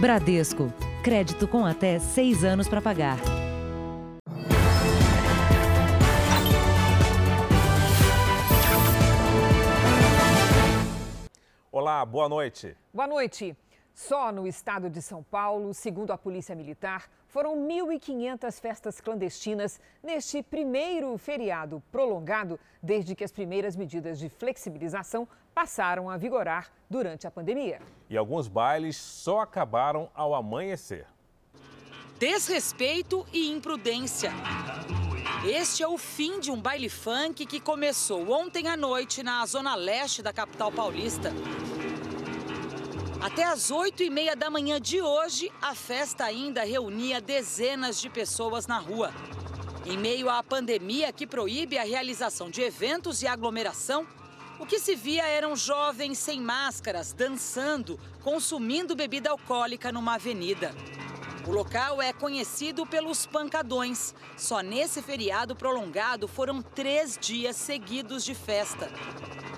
Bradesco. Crédito com até seis anos para pagar. Olá, boa noite. Boa noite. Só no estado de São Paulo, segundo a Polícia Militar, foram 1.500 festas clandestinas neste primeiro feriado prolongado desde que as primeiras medidas de flexibilização passaram a vigorar durante a pandemia. E alguns bailes só acabaram ao amanhecer. Desrespeito e imprudência. Este é o fim de um baile funk que começou ontem à noite na zona leste da capital paulista. Até às oito e meia da manhã de hoje, a festa ainda reunia dezenas de pessoas na rua. Em meio à pandemia que proíbe a realização de eventos e aglomeração, o que se via eram jovens sem máscaras, dançando, consumindo bebida alcoólica numa avenida. O local é conhecido pelos pancadões. Só nesse feriado prolongado foram três dias seguidos de festa.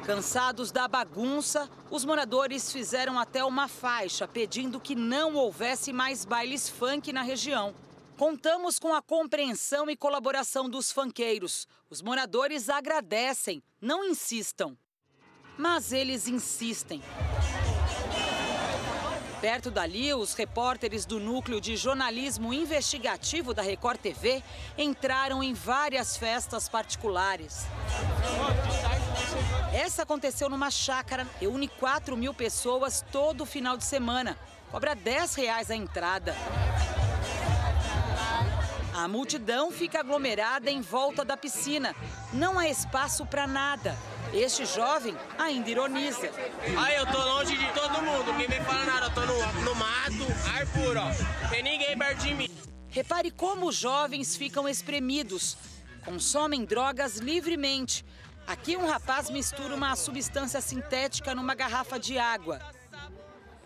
Cansados da bagunça, os moradores fizeram até uma faixa pedindo que não houvesse mais bailes funk na região. Contamos com a compreensão e colaboração dos funkeiros. Os moradores agradecem, não insistam. Mas eles insistem. Perto dali, os repórteres do Núcleo de Jornalismo Investigativo da Record TV entraram em várias festas particulares. Essa aconteceu numa chácara, reúne 4 mil pessoas todo final de semana. Cobra 10 reais a entrada. A multidão fica aglomerada em volta da piscina. Não há espaço para nada. Este jovem ainda ironiza. Aí eu tô longe de todo mundo, ninguém me fala nada, eu tô no, no mato, ar puro, ó. Tem ninguém perto de mim. Repare como os jovens ficam espremidos. Consomem drogas livremente. Aqui um rapaz mistura uma substância sintética numa garrafa de água.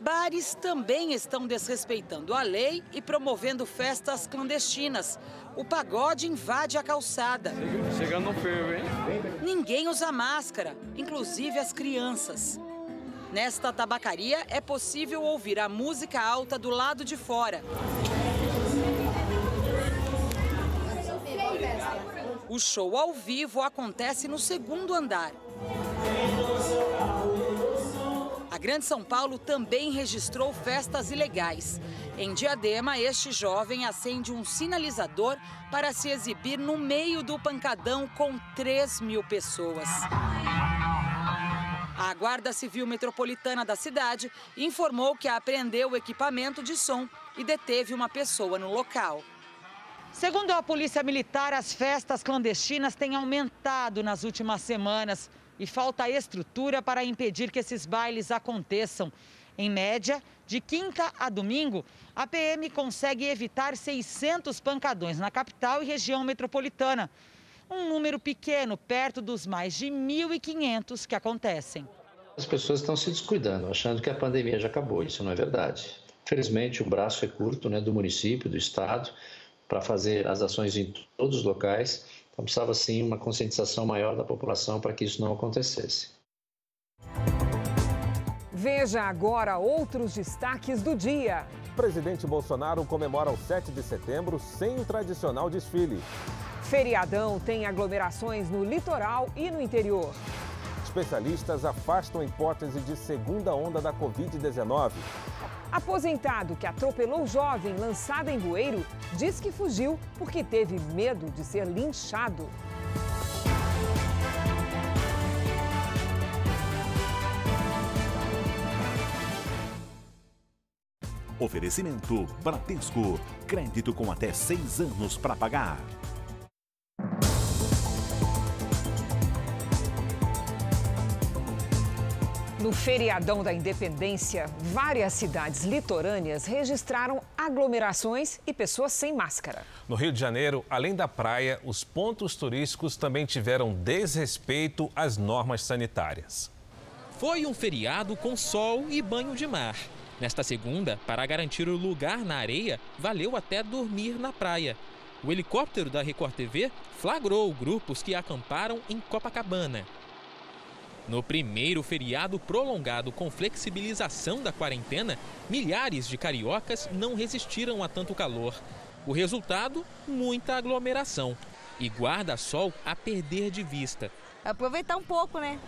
Bares também estão desrespeitando a lei e promovendo festas clandestinas. O pagode invade a calçada. Chegando no fervo, hein? Ninguém usa máscara, inclusive as crianças. Nesta tabacaria é possível ouvir a música alta do lado de fora. O show ao vivo acontece no segundo andar. A Grande São Paulo também registrou festas ilegais. Em Diadema, este jovem acende um sinalizador para se exibir no meio do pancadão com 3 mil pessoas. A Guarda Civil Metropolitana da cidade informou que apreendeu o equipamento de som e deteve uma pessoa no local. Segundo a Polícia Militar, as festas clandestinas têm aumentado nas últimas semanas e falta estrutura para impedir que esses bailes aconteçam. Em média, de quinta a domingo, a PM consegue evitar 600 pancadões na capital e região metropolitana. Um número pequeno, perto dos mais de 1.500 que acontecem. As pessoas estão se descuidando, achando que a pandemia já acabou. Isso não é verdade. Felizmente, o braço é curto né, do município, do estado, para fazer as ações em todos os locais então precisava sim uma conscientização maior da população para que isso não acontecesse. Veja agora outros destaques do dia. Presidente Bolsonaro comemora o 7 de setembro sem o tradicional desfile. Feriadão tem aglomerações no litoral e no interior. Especialistas afastam a hipótese de segunda onda da Covid-19. Aposentado que atropelou jovem lançado em bueiro diz que fugiu porque teve medo de ser linchado. Oferecimento Bradesco. Crédito com até seis anos para pagar. No feriadão da independência, várias cidades litorâneas registraram aglomerações e pessoas sem máscara. No Rio de Janeiro, além da praia, os pontos turísticos também tiveram desrespeito às normas sanitárias. Foi um feriado com sol e banho de mar. Nesta segunda, para garantir o lugar na areia, valeu até dormir na praia. O helicóptero da Record TV flagrou grupos que acamparam em Copacabana. No primeiro feriado prolongado com flexibilização da quarentena, milhares de cariocas não resistiram a tanto calor. O resultado? Muita aglomeração e guarda-sol a perder de vista. Aproveitar um pouco, né?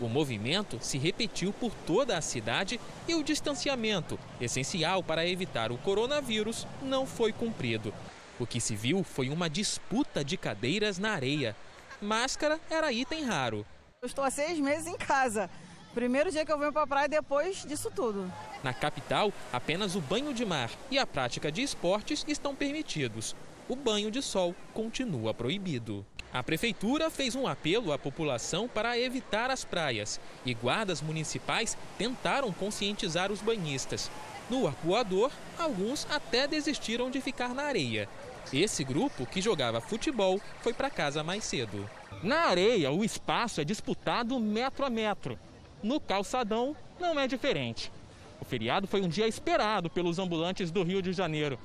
O movimento se repetiu por toda a cidade e o distanciamento, essencial para evitar o coronavírus, não foi cumprido. O que se viu foi uma disputa de cadeiras na areia. Máscara era item raro. Eu estou há seis meses em casa. Primeiro dia que eu venho para a praia depois disso tudo. Na capital, apenas o banho de mar e a prática de esportes estão permitidos. O banho de sol continua proibido. A prefeitura fez um apelo à população para evitar as praias e guardas municipais tentaram conscientizar os banhistas. No arpoador, alguns até desistiram de ficar na areia. Esse grupo, que jogava futebol, foi para casa mais cedo. Na areia, o espaço é disputado metro a metro. No calçadão, não é diferente. O feriado foi um dia esperado pelos ambulantes do Rio de Janeiro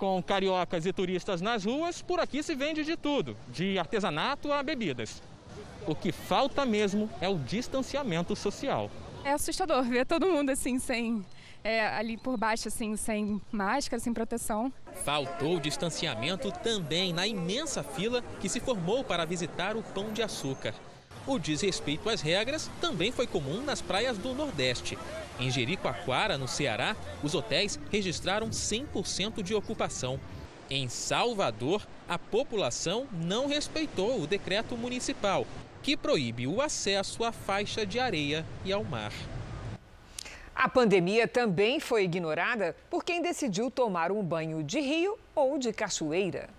com cariocas e turistas nas ruas, por aqui se vende de tudo, de artesanato a bebidas. O que falta mesmo é o distanciamento social. É assustador ver todo mundo assim, sem. É, ali por baixo, assim, sem máscara, sem proteção. Faltou distanciamento também na imensa fila que se formou para visitar o Pão de Açúcar. O desrespeito às regras também foi comum nas praias do Nordeste. Em Jericoacoara, no Ceará, os hotéis registraram 100% de ocupação. Em Salvador, a população não respeitou o decreto municipal, que proíbe o acesso à faixa de areia e ao mar. A pandemia também foi ignorada por quem decidiu tomar um banho de rio ou de cachoeira.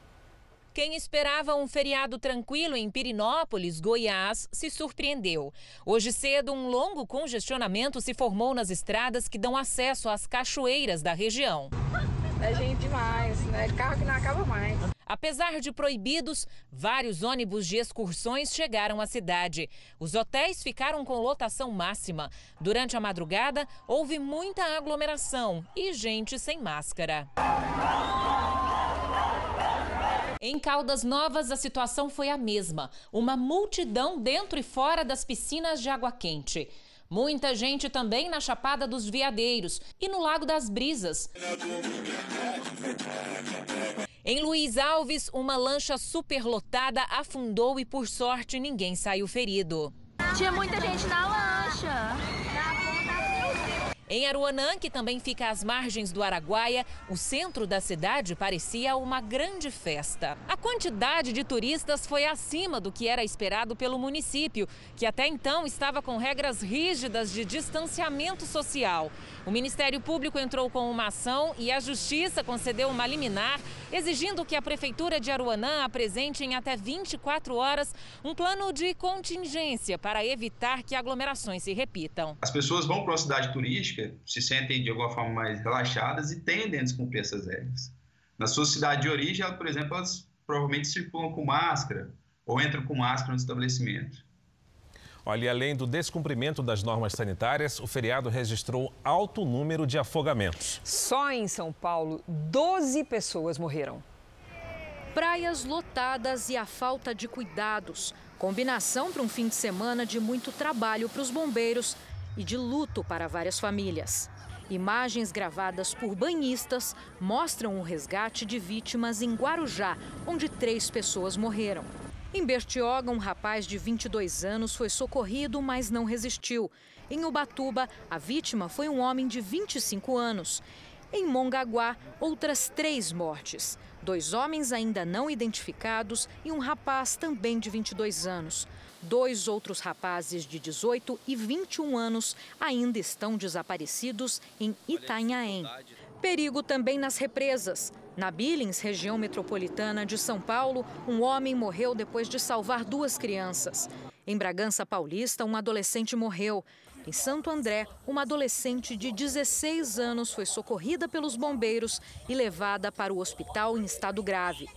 Quem esperava um feriado tranquilo em Pirinópolis, Goiás, se surpreendeu. Hoje cedo, um longo congestionamento se formou nas estradas que dão acesso às cachoeiras da região. É gente demais, né? Carro que não acaba mais. Apesar de proibidos, vários ônibus de excursões chegaram à cidade. Os hotéis ficaram com lotação máxima. Durante a madrugada, houve muita aglomeração e gente sem máscara. Em Caldas Novas, a situação foi a mesma. Uma multidão dentro e fora das piscinas de água quente. Muita gente também na Chapada dos Veadeiros e no Lago das Brisas. Em Luiz Alves, uma lancha superlotada afundou e, por sorte, ninguém saiu ferido. Tinha muita gente na lancha. Em Aruanã, que também fica às margens do Araguaia, o centro da cidade parecia uma grande festa. A quantidade de turistas foi acima do que era esperado pelo município, que até então estava com regras rígidas de distanciamento social. O Ministério Público entrou com uma ação e a Justiça concedeu uma liminar, exigindo que a Prefeitura de Aruanã apresente em até 24 horas um plano de contingência para evitar que aglomerações se repitam. As pessoas vão para uma cidade turística se sentem de alguma forma mais relaxadas e tendem a descumprir essas regras. Na sua cidade de origem, por exemplo, elas provavelmente circulam com máscara ou entram com máscara no estabelecimento. Olha, e além do descumprimento das normas sanitárias, o feriado registrou alto número de afogamentos. Só em São Paulo, 12 pessoas morreram. Praias lotadas e a falta de cuidados. Combinação para um fim de semana de muito trabalho para os bombeiros e de luto para várias famílias. Imagens gravadas por banhistas mostram o resgate de vítimas em Guarujá, onde três pessoas morreram. Em Bertioga, um rapaz de 22 anos foi socorrido, mas não resistiu. Em Ubatuba, a vítima foi um homem de 25 anos. Em Mongaguá, outras três mortes. Dois homens ainda não identificados e um rapaz também de 22 anos. Dois outros rapazes de 18 e 21 anos ainda estão desaparecidos em Itanhaém. Perigo também nas represas. Na Billings, região metropolitana de São Paulo, um homem morreu depois de salvar duas crianças. Em Bragança Paulista, um adolescente morreu. Em Santo André, uma adolescente de 16 anos foi socorrida pelos bombeiros e levada para o hospital em estado grave.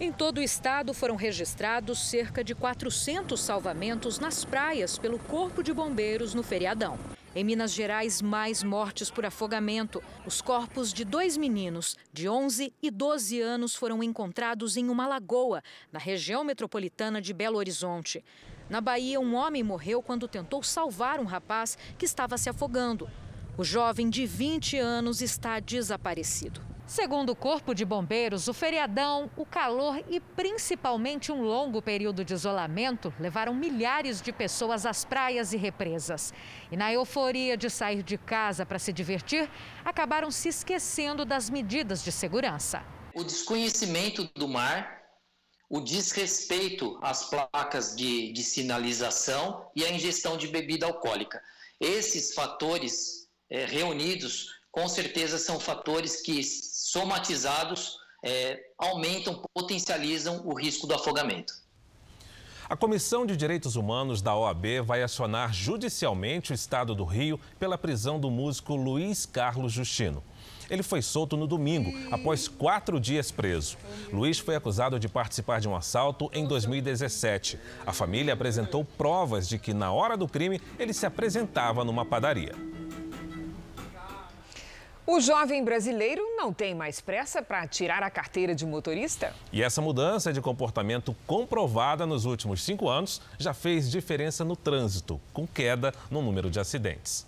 Em todo o estado foram registrados cerca de 400 salvamentos nas praias pelo Corpo de Bombeiros no feriadão. Em Minas Gerais, mais mortes por afogamento. Os corpos de dois meninos, de 11 e 12 anos, foram encontrados em uma lagoa, na região metropolitana de Belo Horizonte. Na Bahia, um homem morreu quando tentou salvar um rapaz que estava se afogando. O jovem de 20 anos está desaparecido. Segundo o Corpo de Bombeiros, o feriadão, o calor e principalmente um longo período de isolamento levaram milhares de pessoas às praias e represas. E na euforia de sair de casa para se divertir, acabaram se esquecendo das medidas de segurança. O desconhecimento do mar, o desrespeito às placas de, de sinalização e a ingestão de bebida alcoólica. Esses fatores é, reunidos com certeza são fatores que, somatizados, é, aumentam, potencializam o risco do afogamento. A Comissão de Direitos Humanos da OAB vai acionar judicialmente o Estado do Rio pela prisão do músico Luiz Carlos Justino. Ele foi solto no domingo, após quatro dias preso. Luiz foi acusado de participar de um assalto em 2017. A família apresentou provas de que, na hora do crime, ele se apresentava numa padaria. O jovem brasileiro não tem mais pressa para tirar a carteira de motorista? E essa mudança de comportamento comprovada nos últimos cinco anos já fez diferença no trânsito, com queda no número de acidentes.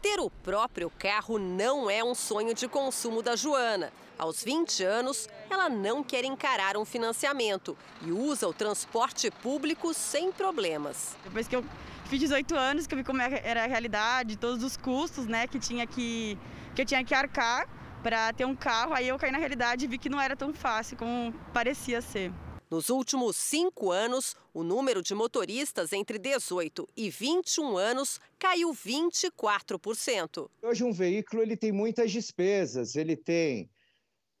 Ter o próprio carro não é um sonho de consumo da Joana. Aos 20 anos, ela não quer encarar um financiamento e usa o transporte público sem problemas. Depois que eu fiz 18 anos, que eu vi como era a realidade, todos os custos né, que tinha que que eu tinha que arcar para ter um carro. Aí eu caí na realidade e vi que não era tão fácil como parecia ser. Nos últimos cinco anos, o número de motoristas entre 18 e 21 anos caiu 24%. Hoje um veículo ele tem muitas despesas, ele tem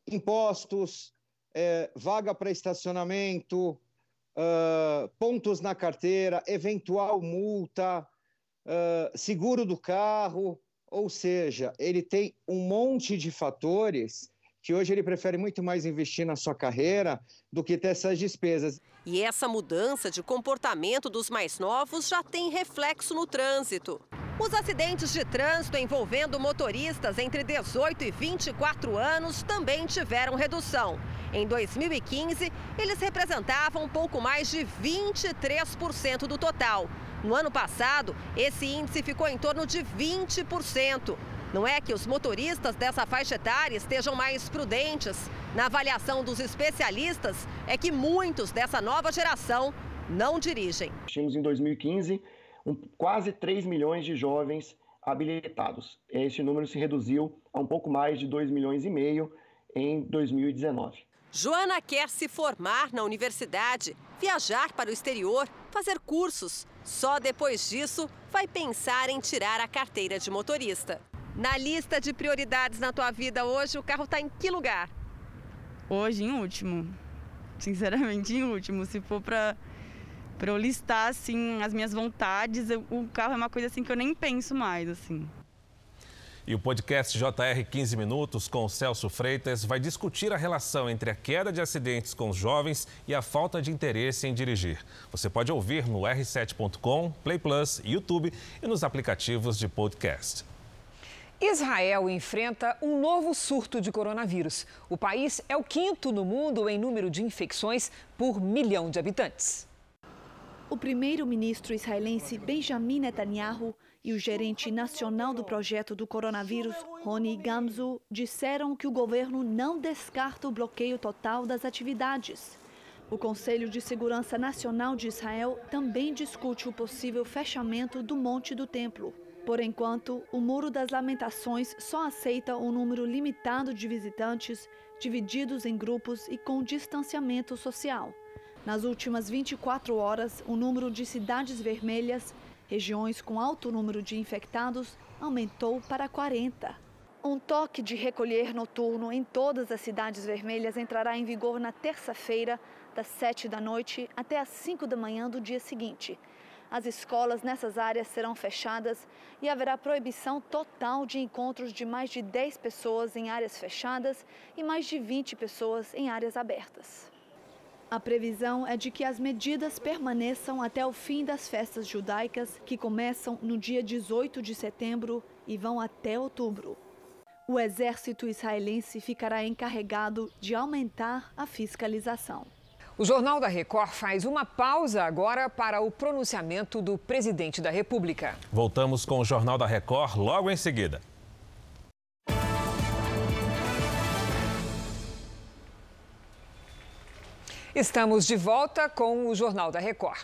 impostos, é, vaga para estacionamento, uh, pontos na carteira, eventual multa, uh, seguro do carro. Ou seja, ele tem um monte de fatores que hoje ele prefere muito mais investir na sua carreira do que ter essas despesas. E essa mudança de comportamento dos mais novos já tem reflexo no trânsito. Os acidentes de trânsito envolvendo motoristas entre 18 e 24 anos também tiveram redução. Em 2015, eles representavam um pouco mais de 23% do total. No ano passado, esse índice ficou em torno de 20%. Não é que os motoristas dessa faixa etária estejam mais prudentes. Na avaliação dos especialistas, é que muitos dessa nova geração não dirigem. Tínhamos em 2015 um, quase 3 milhões de jovens habilitados. Esse número se reduziu a um pouco mais de 2 milhões e meio em 2019. Joana quer se formar na universidade, viajar para o exterior, fazer cursos. Só depois disso vai pensar em tirar a carteira de motorista. Na lista de prioridades na tua vida hoje, o carro está em que lugar? Hoje, em último. Sinceramente, em último. Se for para para eu listar assim as minhas vontades, eu, o carro é uma coisa assim que eu nem penso mais assim. E o podcast JR 15 Minutos com Celso Freitas vai discutir a relação entre a queda de acidentes com os jovens e a falta de interesse em dirigir. Você pode ouvir no r7.com, Play Plus, YouTube e nos aplicativos de podcast. Israel enfrenta um novo surto de coronavírus. O país é o quinto no mundo em número de infecções por milhão de habitantes. O primeiro-ministro israelense Benjamin Netanyahu e o gerente nacional do projeto do coronavírus, Rony Gamzu, disseram que o governo não descarta o bloqueio total das atividades. O Conselho de Segurança Nacional de Israel também discute o possível fechamento do Monte do Templo. Por enquanto, o Muro das Lamentações só aceita um número limitado de visitantes, divididos em grupos e com distanciamento social. Nas últimas 24 horas, o número de cidades vermelhas regiões com alto número de infectados aumentou para 40. Um toque de recolher noturno em todas as cidades vermelhas entrará em vigor na terça-feira, das 7 da noite até as 5 da manhã do dia seguinte. As escolas nessas áreas serão fechadas e haverá proibição total de encontros de mais de 10 pessoas em áreas fechadas e mais de 20 pessoas em áreas abertas. A previsão é de que as medidas permaneçam até o fim das festas judaicas, que começam no dia 18 de setembro e vão até outubro. O exército israelense ficará encarregado de aumentar a fiscalização. O Jornal da Record faz uma pausa agora para o pronunciamento do presidente da República. Voltamos com o Jornal da Record logo em seguida. Estamos de volta com o Jornal da Record.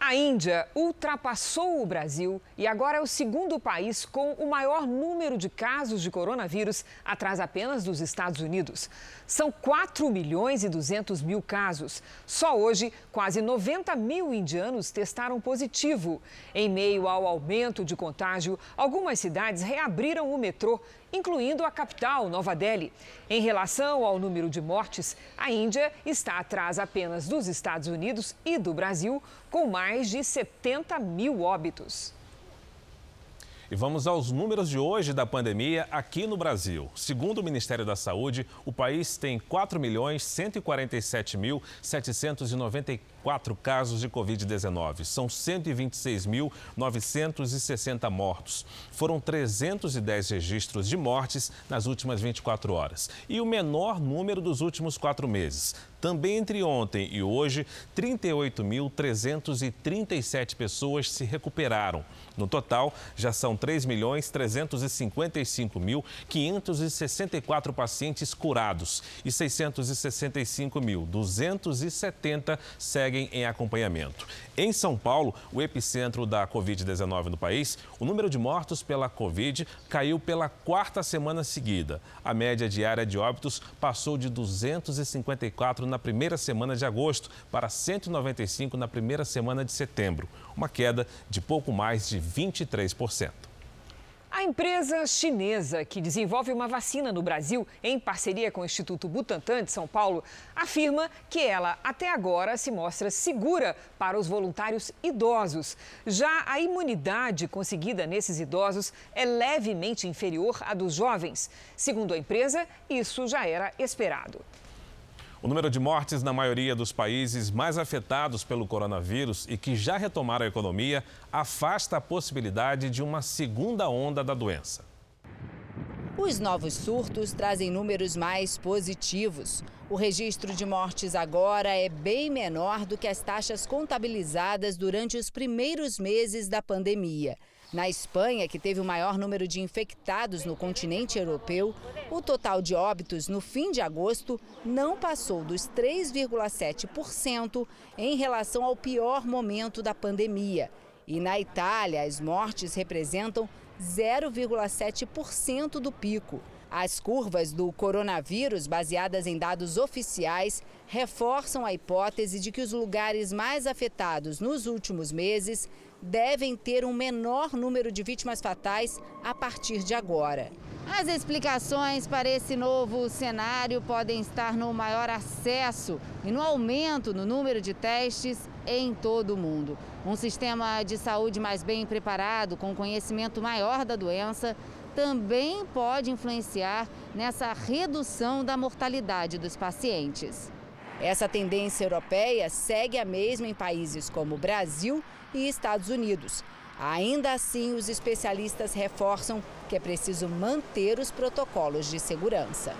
A Índia ultrapassou o Brasil e agora é o segundo país com o maior número de casos de coronavírus, atrás apenas dos Estados Unidos. São 4 milhões e 200 mil casos. Só hoje, quase 90 mil indianos testaram positivo. Em meio ao aumento de contágio, algumas cidades reabriram o metrô incluindo a capital, Nova Delhi. Em relação ao número de mortes, a Índia está atrás apenas dos Estados Unidos e do Brasil, com mais de 70 mil óbitos. E vamos aos números de hoje da pandemia aqui no Brasil. Segundo o Ministério da Saúde, o país tem 4.147.794 quatro casos de Covid-19. São 126.960 mortos. Foram 310 registros de mortes nas últimas 24 horas. E o menor número dos últimos quatro meses. Também entre ontem e hoje, 38.337 pessoas se recuperaram. No total, já são 3.355.564 pacientes curados e 665.270 seguem em acompanhamento. Em São Paulo, o epicentro da Covid-19 no país, o número de mortos pela Covid caiu pela quarta semana seguida. A média diária de óbitos passou de 254 na primeira semana de agosto para 195 na primeira semana de setembro, uma queda de pouco mais de 23%. A empresa chinesa que desenvolve uma vacina no Brasil, em parceria com o Instituto Butantan de São Paulo, afirma que ela até agora se mostra segura para os voluntários idosos. Já a imunidade conseguida nesses idosos é levemente inferior à dos jovens. Segundo a empresa, isso já era esperado. O número de mortes na maioria dos países mais afetados pelo coronavírus e que já retomaram a economia afasta a possibilidade de uma segunda onda da doença. Os novos surtos trazem números mais positivos. O registro de mortes agora é bem menor do que as taxas contabilizadas durante os primeiros meses da pandemia. Na Espanha, que teve o maior número de infectados no continente europeu, o total de óbitos no fim de agosto não passou dos 3,7% em relação ao pior momento da pandemia. E na Itália, as mortes representam 0,7% do pico. As curvas do coronavírus, baseadas em dados oficiais, reforçam a hipótese de que os lugares mais afetados nos últimos meses devem ter um menor número de vítimas fatais a partir de agora. As explicações para esse novo cenário podem estar no maior acesso e no aumento no número de testes em todo o mundo. Um sistema de saúde mais bem preparado, com conhecimento maior da doença, também pode influenciar nessa redução da mortalidade dos pacientes. Essa tendência europeia segue a mesma em países como Brasil e Estados Unidos. Ainda assim, os especialistas reforçam que é preciso manter os protocolos de segurança.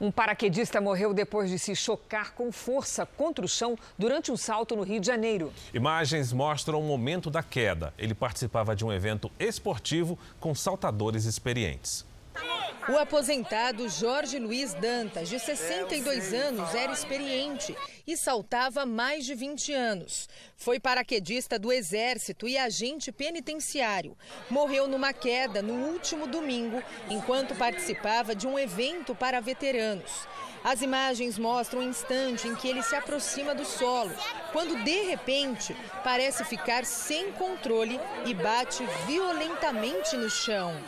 Um paraquedista morreu depois de se chocar com força contra o chão durante um salto no Rio de Janeiro. Imagens mostram o momento da queda. Ele participava de um evento esportivo com saltadores experientes. O aposentado Jorge Luiz Dantas, de 62 anos, era experiente e saltava há mais de 20 anos. Foi paraquedista do Exército e agente penitenciário. Morreu numa queda no último domingo, enquanto participava de um evento para veteranos. As imagens mostram o instante em que ele se aproxima do solo, quando de repente parece ficar sem controle e bate violentamente no chão.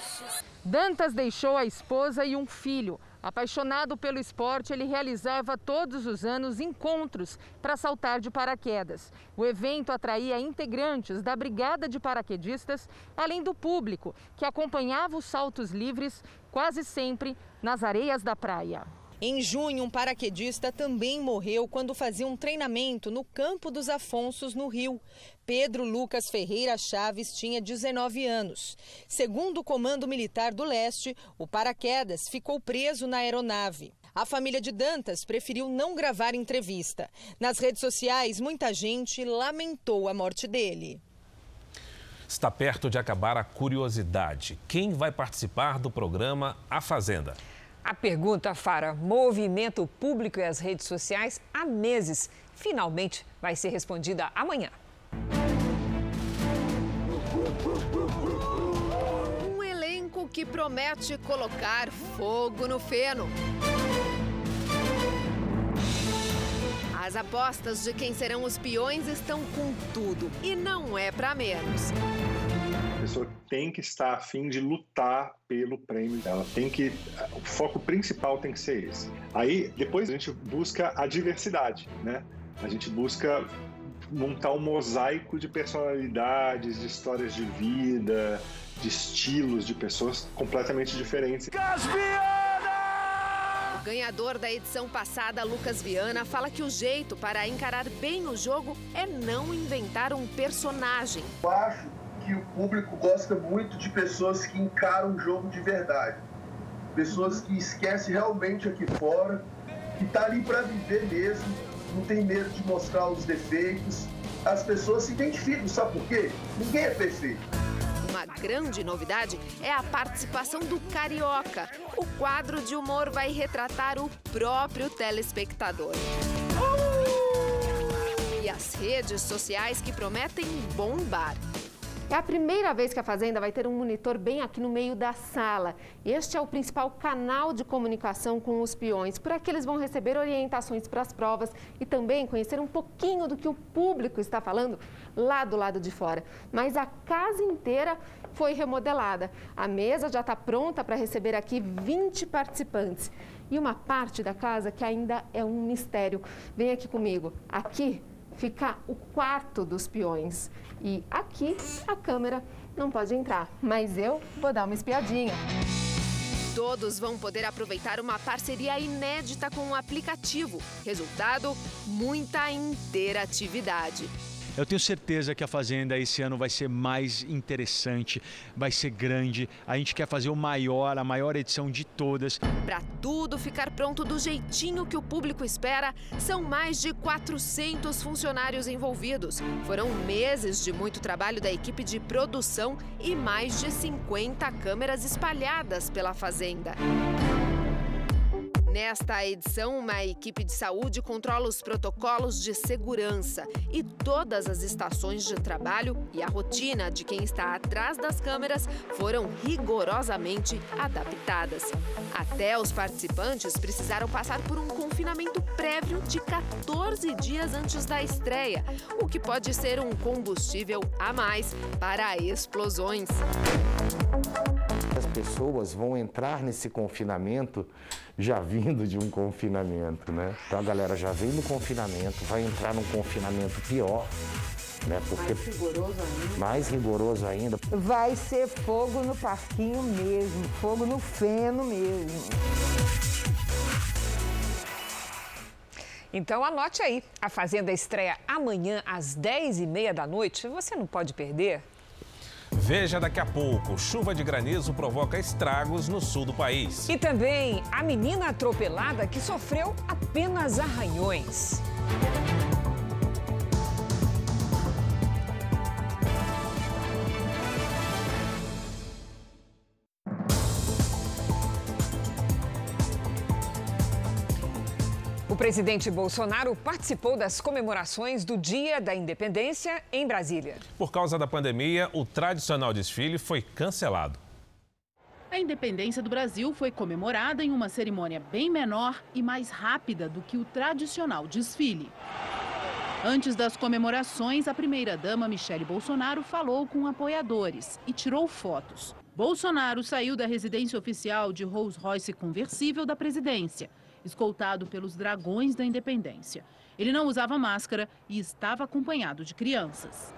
Dantas deixou a esposa e um filho. Apaixonado pelo esporte, ele realizava todos os anos encontros para saltar de paraquedas. O evento atraía integrantes da Brigada de Paraquedistas, além do público, que acompanhava os saltos livres quase sempre nas areias da praia. Em junho, um paraquedista também morreu quando fazia um treinamento no Campo dos Afonsos, no Rio. Pedro Lucas Ferreira Chaves tinha 19 anos. Segundo o Comando Militar do Leste, o paraquedas ficou preso na aeronave. A família de Dantas preferiu não gravar entrevista. Nas redes sociais, muita gente lamentou a morte dele. Está perto de acabar a curiosidade. Quem vai participar do programa A Fazenda? A pergunta, Fara, movimento público e as redes sociais há meses. Finalmente vai ser respondida amanhã. Um elenco que promete colocar fogo no feno. As apostas de quem serão os peões estão com tudo e não é para menos. A pessoa tem que estar a fim de lutar pelo prêmio. Ela tem que. O foco principal tem que ser esse. Aí, depois a gente busca a diversidade, né? A gente busca montar um mosaico de personalidades, de histórias de vida, de estilos de pessoas completamente diferentes. O ganhador da edição passada, Lucas Viana, fala que o jeito para encarar bem o jogo é não inventar um personagem. Eu acho que o público gosta muito de pessoas que encaram o jogo de verdade. Pessoas que esquecem realmente aqui fora, que tá ali para viver mesmo, não tem medo de mostrar os defeitos. As pessoas se identificam, sabe por quê? Ninguém é perfeito. Uma grande novidade é a participação do Carioca. O quadro de humor vai retratar o próprio telespectador. E as redes sociais que prometem bombar. É a primeira vez que a Fazenda vai ter um monitor bem aqui no meio da sala. Este é o principal canal de comunicação com os peões. Por aqui eles vão receber orientações para as provas e também conhecer um pouquinho do que o público está falando lá do lado de fora. Mas a casa inteira foi remodelada. A mesa já está pronta para receber aqui 20 participantes. E uma parte da casa que ainda é um mistério. Vem aqui comigo. Aqui fica o quarto dos peões. E aqui a câmera não pode entrar, mas eu vou dar uma espiadinha. Todos vão poder aproveitar uma parceria inédita com o aplicativo. Resultado: muita interatividade. Eu tenho certeza que a Fazenda esse ano vai ser mais interessante, vai ser grande. A gente quer fazer o maior, a maior edição de todas. Para tudo ficar pronto do jeitinho que o público espera, são mais de 400 funcionários envolvidos. Foram meses de muito trabalho da equipe de produção e mais de 50 câmeras espalhadas pela Fazenda. Nesta edição, uma equipe de saúde controla os protocolos de segurança e todas as estações de trabalho e a rotina de quem está atrás das câmeras foram rigorosamente adaptadas. Até os participantes precisaram passar por um confinamento prévio de 14 dias antes da estreia, o que pode ser um combustível a mais para explosões. As pessoas vão entrar nesse confinamento já vindo de um confinamento, né? Então a galera já vem do confinamento, vai entrar num confinamento pior. Né? Porque mais rigoroso ainda. Mais rigoroso ainda. Vai ser fogo no parquinho mesmo, fogo no feno mesmo. Então anote aí, a Fazenda estreia amanhã às 10h30 da noite. Você não pode perder. Veja daqui a pouco: chuva de granizo provoca estragos no sul do país. E também a menina atropelada que sofreu apenas arranhões. O presidente Bolsonaro participou das comemorações do Dia da Independência em Brasília. Por causa da pandemia, o tradicional desfile foi cancelado. A independência do Brasil foi comemorada em uma cerimônia bem menor e mais rápida do que o tradicional desfile. Antes das comemorações, a primeira-dama Michele Bolsonaro falou com apoiadores e tirou fotos. Bolsonaro saiu da residência oficial de Rolls-Royce conversível da presidência escoltado pelos Dragões da Independência. Ele não usava máscara e estava acompanhado de crianças.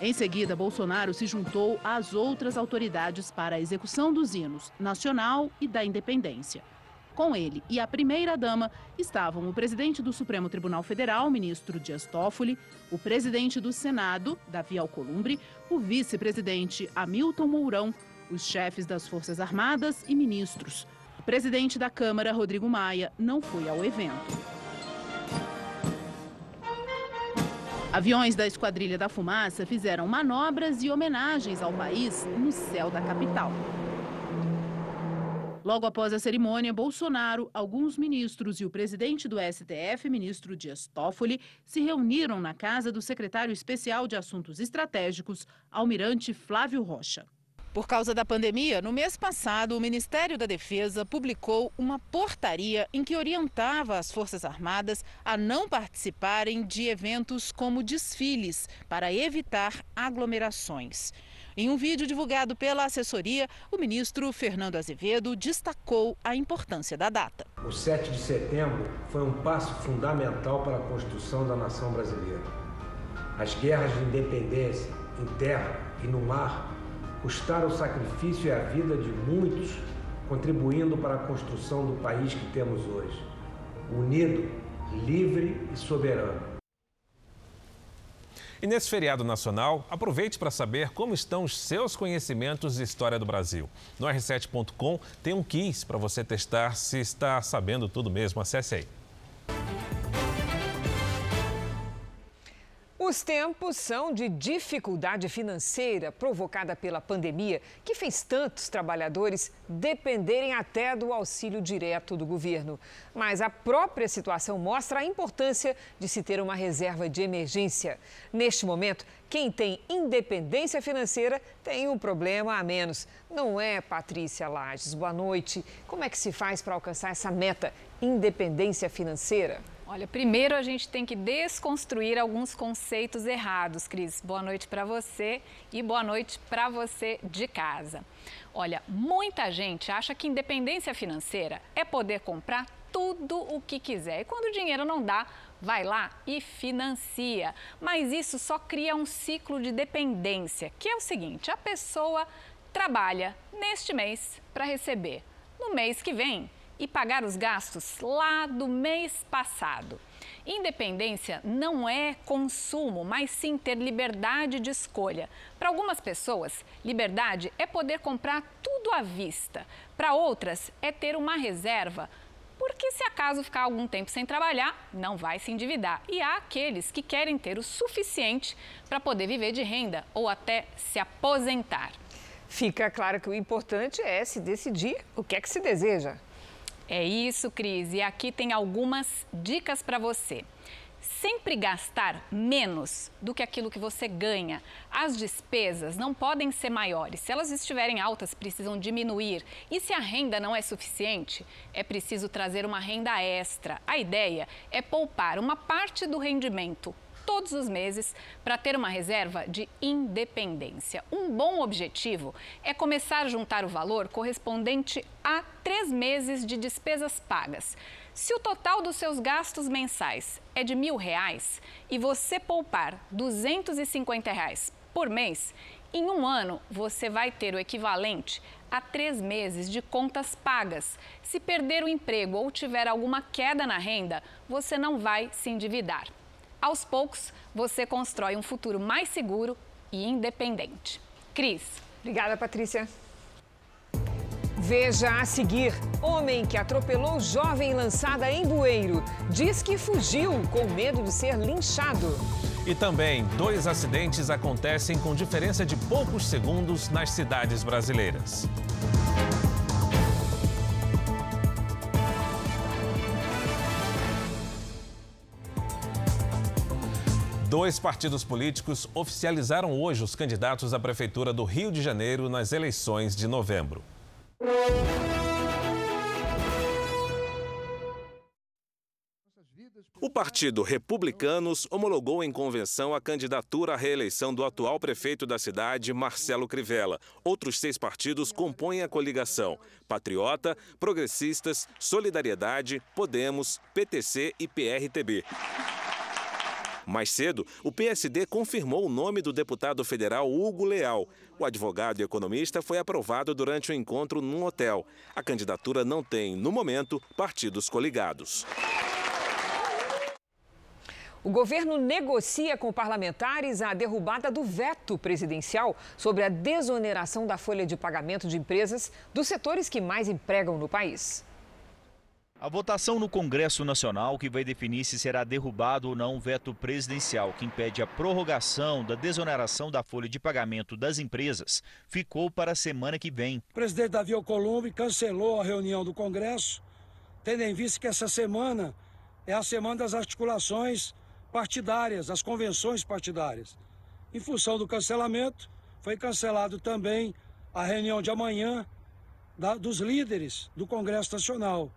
Em seguida, Bolsonaro se juntou às outras autoridades para a execução dos hinos nacional e da independência. Com ele e a primeira-dama estavam o presidente do Supremo Tribunal Federal, ministro Dias Toffoli, o presidente do Senado, Davi Alcolumbre, o vice-presidente Hamilton Mourão, os chefes das Forças Armadas e ministros presidente da Câmara, Rodrigo Maia, não foi ao evento. Aviões da Esquadrilha da Fumaça fizeram manobras e homenagens ao país no céu da capital. Logo após a cerimônia, Bolsonaro, alguns ministros e o presidente do STF, ministro Dias Toffoli, se reuniram na casa do secretário especial de Assuntos Estratégicos, almirante Flávio Rocha. Por causa da pandemia, no mês passado, o Ministério da Defesa publicou uma portaria em que orientava as Forças Armadas a não participarem de eventos como desfiles, para evitar aglomerações. Em um vídeo divulgado pela assessoria, o ministro Fernando Azevedo destacou a importância da data. O 7 de setembro foi um passo fundamental para a construção da nação brasileira. As guerras de independência em terra e no mar custaram o sacrifício e a vida de muitos, contribuindo para a construção do país que temos hoje. Unido, livre e soberano. E nesse feriado nacional, aproveite para saber como estão os seus conhecimentos de história do Brasil. No r7.com tem um quiz para você testar se está sabendo tudo mesmo. Acesse aí. Os tempos são de dificuldade financeira provocada pela pandemia, que fez tantos trabalhadores dependerem até do auxílio direto do governo. Mas a própria situação mostra a importância de se ter uma reserva de emergência. Neste momento, quem tem independência financeira tem um problema a menos. Não é, Patrícia Lages? Boa noite. Como é que se faz para alcançar essa meta, independência financeira? Olha, primeiro a gente tem que desconstruir alguns conceitos errados, Cris. Boa noite para você e boa noite para você de casa. Olha, muita gente acha que independência financeira é poder comprar tudo o que quiser. E quando o dinheiro não dá, vai lá e financia. Mas isso só cria um ciclo de dependência, que é o seguinte: a pessoa trabalha neste mês para receber no mês que vem e pagar os gastos lá do mês passado. Independência não é consumo, mas sim ter liberdade de escolha. Para algumas pessoas, liberdade é poder comprar tudo à vista. Para outras, é ter uma reserva. Porque se acaso ficar algum tempo sem trabalhar, não vai se endividar. E há aqueles que querem ter o suficiente para poder viver de renda ou até se aposentar. Fica claro que o importante é se decidir o que é que se deseja. É isso, Cris. E aqui tem algumas dicas para você. Sempre gastar menos do que aquilo que você ganha. As despesas não podem ser maiores. Se elas estiverem altas, precisam diminuir. E se a renda não é suficiente, é preciso trazer uma renda extra. A ideia é poupar uma parte do rendimento todos os meses para ter uma reserva de independência. Um bom objetivo é começar a juntar o valor correspondente a três meses de despesas pagas. Se o total dos seus gastos mensais é de mil reais e você poupar 250 reais por mês, em um ano você vai ter o equivalente a três meses de contas pagas. Se perder o emprego ou tiver alguma queda na renda, você não vai se endividar. Aos poucos, você constrói um futuro mais seguro e independente. Cris. Obrigada, Patrícia. Veja a seguir: homem que atropelou jovem lançada em bueiro diz que fugiu com medo de ser linchado. E também, dois acidentes acontecem com diferença de poucos segundos nas cidades brasileiras. Dois partidos políticos oficializaram hoje os candidatos à Prefeitura do Rio de Janeiro nas eleições de novembro. O Partido Republicanos homologou em convenção a candidatura à reeleição do atual prefeito da cidade, Marcelo Crivella. Outros seis partidos compõem a coligação: Patriota, Progressistas, Solidariedade, Podemos, PTC e PRTB. Mais cedo, o PSD confirmou o nome do deputado federal Hugo Leal. O advogado e economista foi aprovado durante o um encontro num hotel. A candidatura não tem, no momento, partidos coligados. O governo negocia com parlamentares a derrubada do veto presidencial sobre a desoneração da folha de pagamento de empresas dos setores que mais empregam no país. A votação no Congresso Nacional, que vai definir se será derrubado ou não o veto presidencial que impede a prorrogação da desoneração da folha de pagamento das empresas, ficou para a semana que vem. O presidente Davi Alcolumbre cancelou a reunião do Congresso, tendo em vista que essa semana é a semana das articulações partidárias, as convenções partidárias. Em função do cancelamento, foi cancelado também a reunião de amanhã da, dos líderes do Congresso Nacional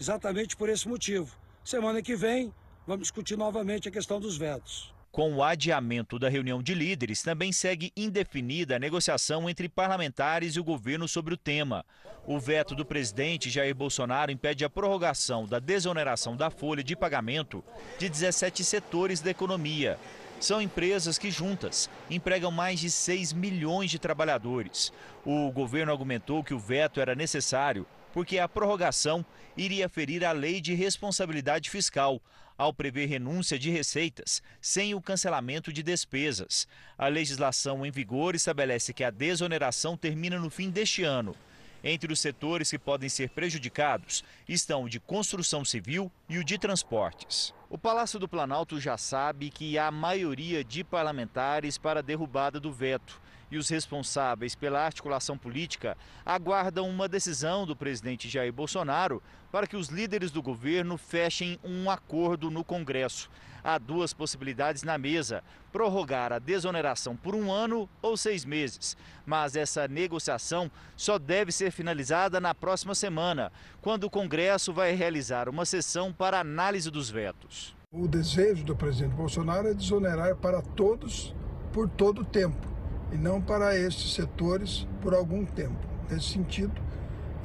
exatamente por esse motivo. Semana que vem, vamos discutir novamente a questão dos vetos. Com o adiamento da reunião de líderes, também segue indefinida a negociação entre parlamentares e o governo sobre o tema. O veto do presidente Jair Bolsonaro impede a prorrogação da desoneração da folha de pagamento de 17 setores da economia. São empresas que, juntas, empregam mais de 6 milhões de trabalhadores. O governo argumentou que o veto era necessário porque a prorrogação iria ferir a lei de responsabilidade fiscal, ao prever renúncia de receitas sem o cancelamento de despesas. A legislação em vigor estabelece que a desoneração termina no fim deste ano. Entre os setores que podem ser prejudicados estão o de construção civil e o de transportes. O Palácio do Planalto já sabe que há maioria de parlamentares para a derrubada do veto e os responsáveis pela articulação política aguardam uma decisão do presidente Jair Bolsonaro para que os líderes do governo fechem um acordo no Congresso. Há duas possibilidades na mesa: prorrogar a desoneração por um ano ou seis meses. Mas essa negociação só deve ser finalizada na próxima semana, quando o Congresso vai realizar uma sessão para análise dos vetos. O desejo do presidente Bolsonaro é desonerar para todos por todo o tempo e não para estes setores por algum tempo. Nesse sentido,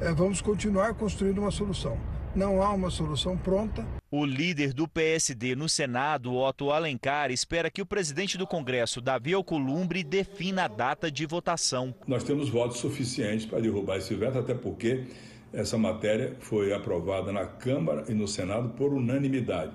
é, vamos continuar construindo uma solução. Não há uma solução pronta. O líder do PSD no Senado, Otto Alencar, espera que o presidente do Congresso, Davi Alcolumbre, defina a data de votação. Nós temos votos suficientes para derrubar esse veto, até porque essa matéria foi aprovada na Câmara e no Senado por unanimidade.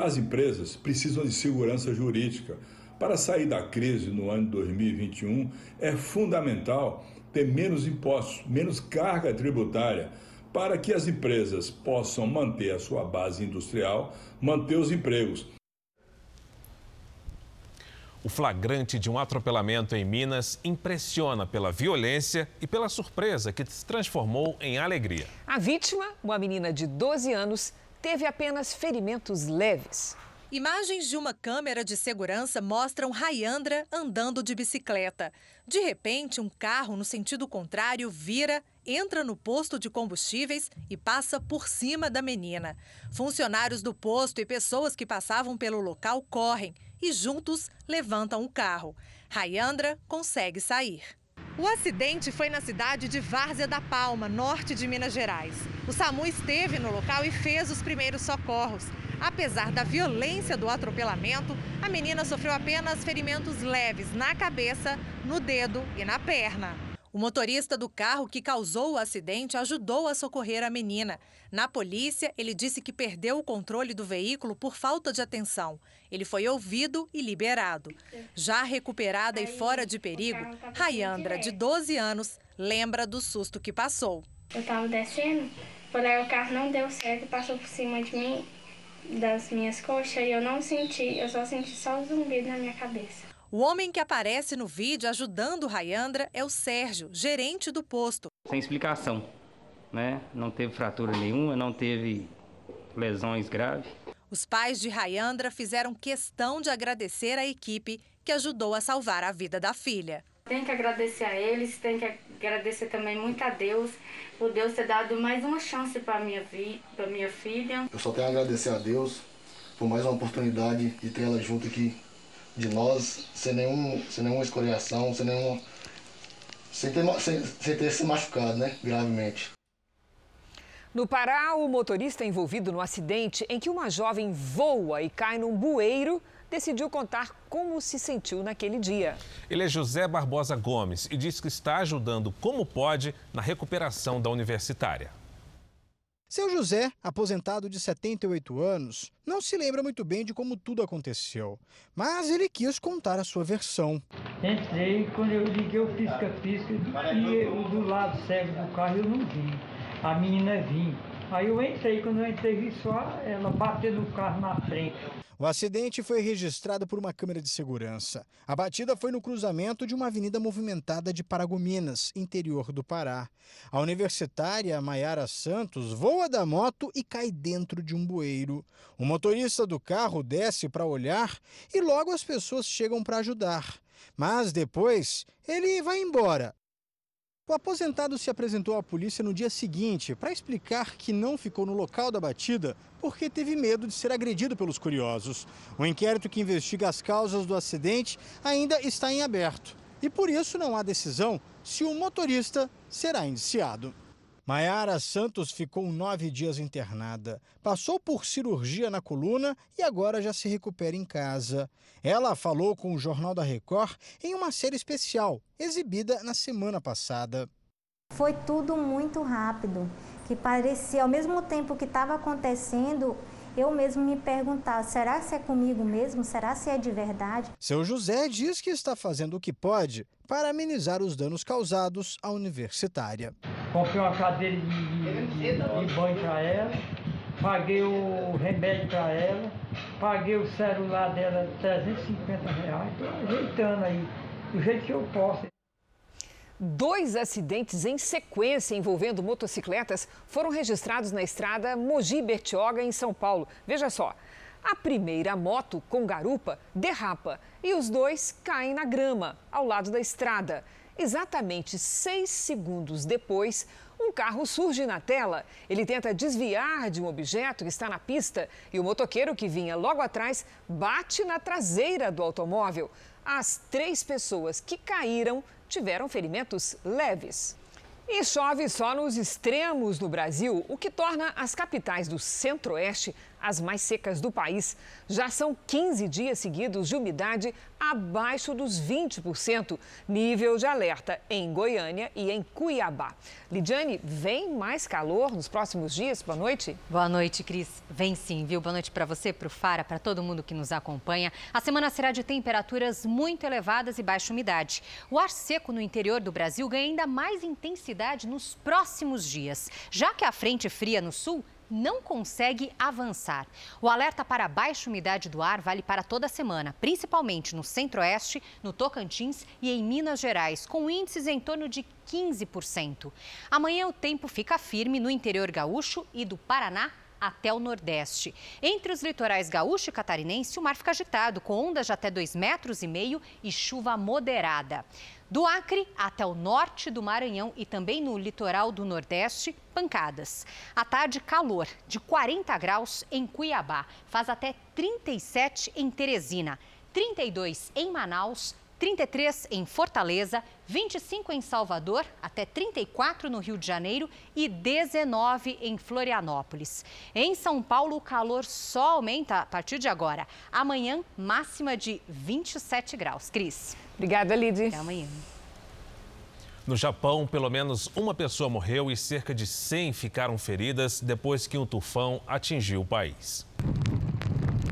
As empresas precisam de segurança jurídica. Para sair da crise no ano 2021, é fundamental ter menos impostos, menos carga tributária, para que as empresas possam manter a sua base industrial, manter os empregos. O flagrante de um atropelamento em Minas impressiona pela violência e pela surpresa que se transformou em alegria. A vítima, uma menina de 12 anos, teve apenas ferimentos leves. Imagens de uma câmera de segurança mostram Rayandra andando de bicicleta. De repente, um carro no sentido contrário vira, entra no posto de combustíveis e passa por cima da menina. Funcionários do posto e pessoas que passavam pelo local correm e juntos levantam o carro. Rayandra consegue sair. O acidente foi na cidade de Várzea da Palma, norte de Minas Gerais. O SAMU esteve no local e fez os primeiros socorros. Apesar da violência do atropelamento, a menina sofreu apenas ferimentos leves na cabeça, no dedo e na perna. O motorista do carro que causou o acidente ajudou a socorrer a menina. Na polícia, ele disse que perdeu o controle do veículo por falta de atenção. Ele foi ouvido e liberado. Já recuperada e fora de perigo, Rayandra, de 12 anos, lembra do susto que passou. Eu estava descendo, porém o carro não deu certo passou por cima de mim das minhas coxas e eu não senti, eu só senti só o zumbido na minha cabeça. O homem que aparece no vídeo ajudando Rayandra é o Sérgio, gerente do posto. Sem explicação, né? Não teve fratura nenhuma, não teve lesões graves. Os pais de Rayandra fizeram questão de agradecer a equipe que ajudou a salvar a vida da filha. Tem que agradecer a eles, tem que agradecer também muito a Deus por Deus ter dado mais uma chance para minha vi, para minha filha. Eu só tenho a agradecer a Deus por mais uma oportunidade de ter ela junto aqui de nós, sem nenhum, sem nenhuma escoriação, sem nenhuma sem ter, sem, sem ter se machucado, né, gravemente. No Pará, o motorista envolvido no acidente em que uma jovem voa e cai num bueiro decidiu contar como se sentiu naquele dia. Ele é José Barbosa Gomes e diz que está ajudando como pode na recuperação da universitária. Seu José, aposentado de 78 anos, não se lembra muito bem de como tudo aconteceu, mas ele quis contar a sua versão. Entrei, quando eu liguei o pisca-pisca e do lado cego do carro eu não vi. A menina vinha. Aí eu entrei, quando eu entrei, vi só ela bater no carro na frente. O acidente foi registrado por uma câmera de segurança. A batida foi no cruzamento de uma avenida movimentada de Paragominas, interior do Pará. A universitária Maiara Santos voa da moto e cai dentro de um bueiro. O motorista do carro desce para olhar e logo as pessoas chegam para ajudar. Mas depois ele vai embora, o aposentado se apresentou à polícia no dia seguinte para explicar que não ficou no local da batida porque teve medo de ser agredido pelos curiosos. O inquérito que investiga as causas do acidente ainda está em aberto e por isso não há decisão se o motorista será indiciado. Maiara Santos ficou nove dias internada, passou por cirurgia na coluna e agora já se recupera em casa. Ela falou com o Jornal da Record em uma série especial, exibida na semana passada. Foi tudo muito rápido, que parecia, ao mesmo tempo que estava acontecendo, eu mesmo me perguntar: será que é comigo mesmo? Será se é de verdade? Seu José diz que está fazendo o que pode para amenizar os danos causados à universitária. Comprei uma cadeira de, de, de, de banho para ela, paguei o remédio para ela, paguei o celular dela 350 reais, estou ajeitando aí, do jeito que eu posso. Dois acidentes em sequência envolvendo motocicletas foram registrados na estrada Mogi Bertioga, em São Paulo. Veja só. A primeira moto com garupa derrapa e os dois caem na grama, ao lado da estrada. Exatamente seis segundos depois, um carro surge na tela. Ele tenta desviar de um objeto que está na pista e o motoqueiro que vinha logo atrás bate na traseira do automóvel. As três pessoas que caíram tiveram ferimentos leves. E chove só nos extremos do Brasil, o que torna as capitais do centro-oeste as mais secas do país. Já são 15 dias seguidos de umidade abaixo dos 20%, nível de alerta em Goiânia e em Cuiabá. Lidiane, vem mais calor nos próximos dias? Boa noite. Boa noite, Cris. Vem sim, viu? Boa noite para você, para o Fara, para todo mundo que nos acompanha. A semana será de temperaturas muito elevadas e baixa umidade. O ar seco no interior do Brasil ganha ainda mais intensidade nos próximos dias, já que a frente fria no sul não consegue avançar. O alerta para baixa umidade do ar vale para toda a semana, principalmente no Centro-Oeste, no Tocantins e em Minas Gerais, com índices em torno de 15%. Amanhã o tempo fica firme no interior gaúcho e do Paraná até o Nordeste. Entre os litorais gaúcho e catarinense, o mar fica agitado, com ondas de até 2,5 metros e meio e chuva moderada. Do Acre até o norte do Maranhão e também no litoral do Nordeste, pancadas. À tarde, calor de 40 graus em Cuiabá. Faz até 37 em Teresina, 32 em Manaus, 33 em Fortaleza, 25 em Salvador, até 34 no Rio de Janeiro e 19 em Florianópolis. Em São Paulo, o calor só aumenta a partir de agora. Amanhã, máxima de 27 graus. Cris. Obrigada, Lidy. Até amanhã. No Japão, pelo menos uma pessoa morreu e cerca de 100 ficaram feridas depois que um tufão atingiu o país.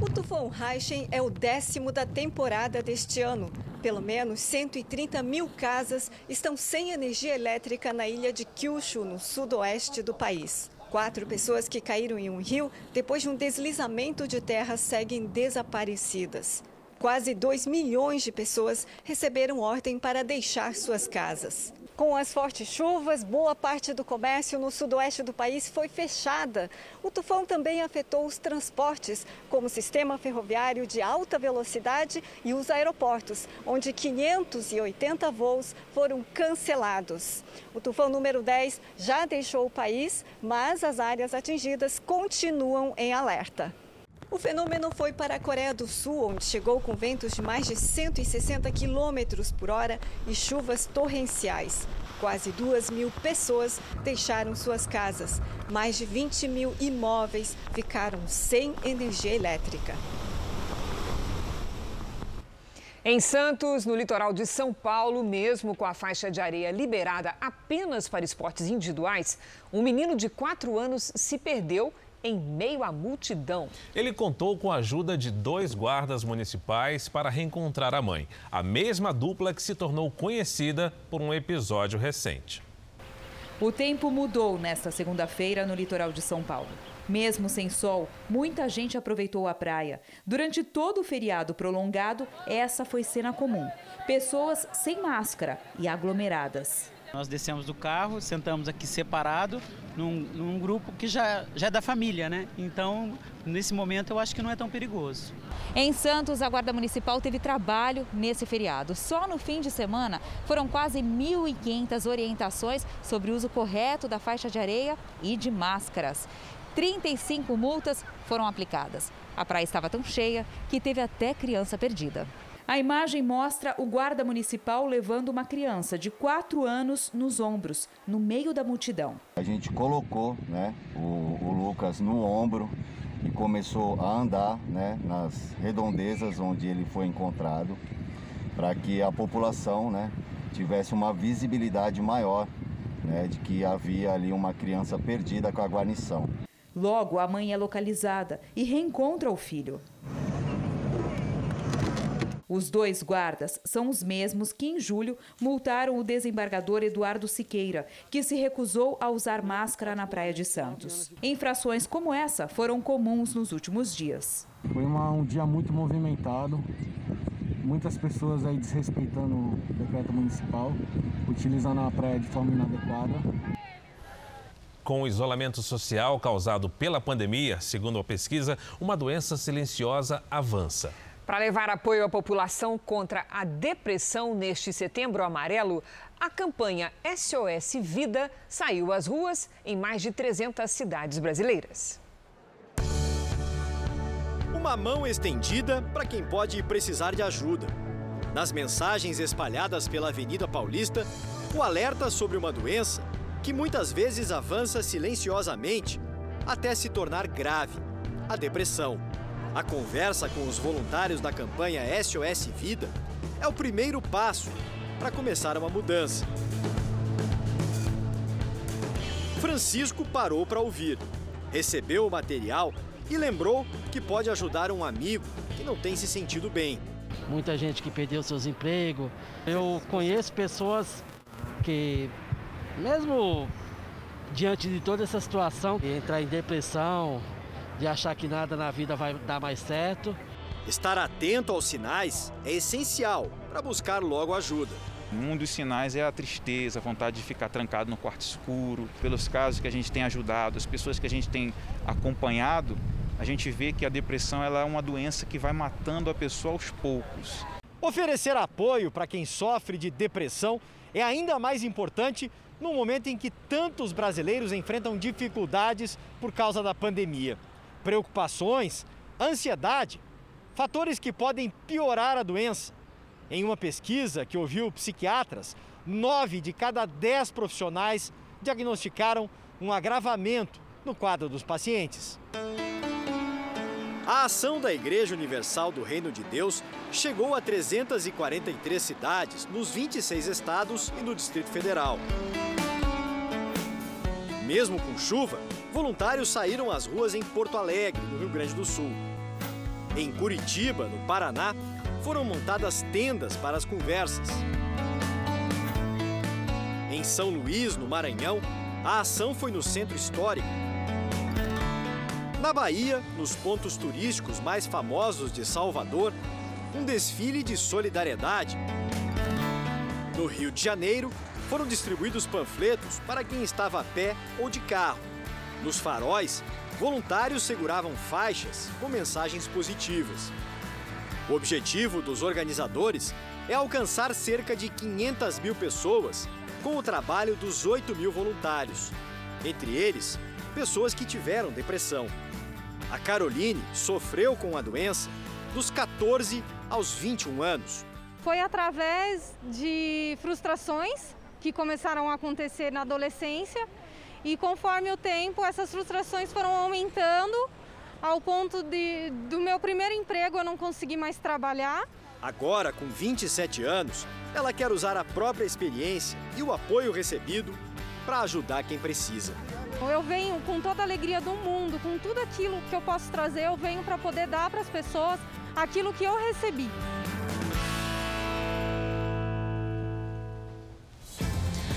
O tufão Haishen é o décimo da temporada deste ano. Pelo menos 130 mil casas estão sem energia elétrica na ilha de Kyushu, no sudoeste do país. Quatro pessoas que caíram em um rio depois de um deslizamento de terra seguem desaparecidas. Quase 2 milhões de pessoas receberam ordem para deixar suas casas. Com as fortes chuvas, boa parte do comércio no sudoeste do país foi fechada. O tufão também afetou os transportes, como o sistema ferroviário de alta velocidade e os aeroportos, onde 580 voos foram cancelados. O tufão número 10 já deixou o país, mas as áreas atingidas continuam em alerta. O fenômeno foi para a Coreia do Sul, onde chegou com ventos de mais de 160 quilômetros por hora e chuvas torrenciais. Quase duas mil pessoas deixaram suas casas. Mais de 20 mil imóveis ficaram sem energia elétrica. Em Santos, no litoral de São Paulo, mesmo com a faixa de areia liberada apenas para esportes individuais, um menino de 4 anos se perdeu em meio à multidão. Ele contou com a ajuda de dois guardas municipais para reencontrar a mãe, a mesma dupla que se tornou conhecida por um episódio recente. O tempo mudou nesta segunda-feira no litoral de São Paulo. Mesmo sem sol, muita gente aproveitou a praia. Durante todo o feriado prolongado, essa foi cena comum: pessoas sem máscara e aglomeradas. Nós descemos do carro, sentamos aqui separado, num, num, grupo que já, já é da família, né? Então, nesse momento, eu acho que não é tão perigoso. Em Santos, a Guarda Municipal teve trabalho nesse feriado. Só no fim de semana foram quase 1.500 orientações sobre o uso correto da faixa de areia e de máscaras. 35 multas foram aplicadas. A praia estava tão cheia que teve até criança perdida. A imagem mostra o guarda municipal levando uma criança de 4 anos nos ombros, no meio da multidão. A gente colocou né, o, o Lucas no ombro e começou a andar né, nas redondezas onde ele foi encontrado, para que a população né, tivesse uma visibilidade maior né, de que havia ali uma criança perdida com a guarnição. Logo, a mãe é localizada e reencontra o filho. Os dois guardas são os mesmos que, em julho, multaram o desembargador Eduardo Siqueira, que se recusou a usar máscara na Praia de Santos. Infrações como essa foram comuns nos últimos dias. Foi uma, um dia muito movimentado, muitas pessoas aí desrespeitando o decreto municipal, utilizando a praia de forma inadequada. Com o isolamento social causado pela pandemia, segundo a pesquisa, uma doença silenciosa avança. Para levar apoio à população contra a depressão neste setembro amarelo, a campanha SOS Vida saiu às ruas em mais de 300 cidades brasileiras. Uma mão estendida para quem pode precisar de ajuda. Nas mensagens espalhadas pela Avenida Paulista, o alerta sobre uma doença que muitas vezes avança silenciosamente até se tornar grave a depressão. A conversa com os voluntários da campanha SOS Vida é o primeiro passo para começar uma mudança. Francisco parou para ouvir, recebeu o material e lembrou que pode ajudar um amigo que não tem se sentido bem. Muita gente que perdeu seus empregos. Eu conheço pessoas que mesmo diante de toda essa situação, entrar em depressão, de achar que nada na vida vai dar mais certo. Estar atento aos sinais é essencial para buscar logo ajuda. Um dos sinais é a tristeza, a vontade de ficar trancado no quarto escuro. Pelos casos que a gente tem ajudado, as pessoas que a gente tem acompanhado, a gente vê que a depressão ela é uma doença que vai matando a pessoa aos poucos. Oferecer apoio para quem sofre de depressão é ainda mais importante no momento em que tantos brasileiros enfrentam dificuldades por causa da pandemia. Preocupações, ansiedade, fatores que podem piorar a doença. Em uma pesquisa que ouviu psiquiatras, nove de cada dez profissionais diagnosticaram um agravamento no quadro dos pacientes. A ação da Igreja Universal do Reino de Deus chegou a 343 cidades nos 26 estados e no Distrito Federal. Mesmo com chuva, voluntários saíram às ruas em Porto Alegre, no Rio Grande do Sul. Em Curitiba, no Paraná, foram montadas tendas para as conversas. Em São Luís, no Maranhão, a ação foi no centro histórico. Na Bahia, nos pontos turísticos mais famosos de Salvador, um desfile de solidariedade. No Rio de Janeiro, foram distribuídos panfletos para quem estava a pé ou de carro. Nos faróis, voluntários seguravam faixas com mensagens positivas. O objetivo dos organizadores é alcançar cerca de 500 mil pessoas com o trabalho dos 8 mil voluntários, entre eles, pessoas que tiveram depressão. A Caroline sofreu com a doença dos 14 aos 21 anos. Foi através de frustrações que começaram a acontecer na adolescência e conforme o tempo essas frustrações foram aumentando ao ponto de do meu primeiro emprego eu não conseguir mais trabalhar Agora, com 27 anos, ela quer usar a própria experiência e o apoio recebido para ajudar quem precisa. Eu venho com toda a alegria do mundo, com tudo aquilo que eu posso trazer, eu venho para poder dar para as pessoas aquilo que eu recebi.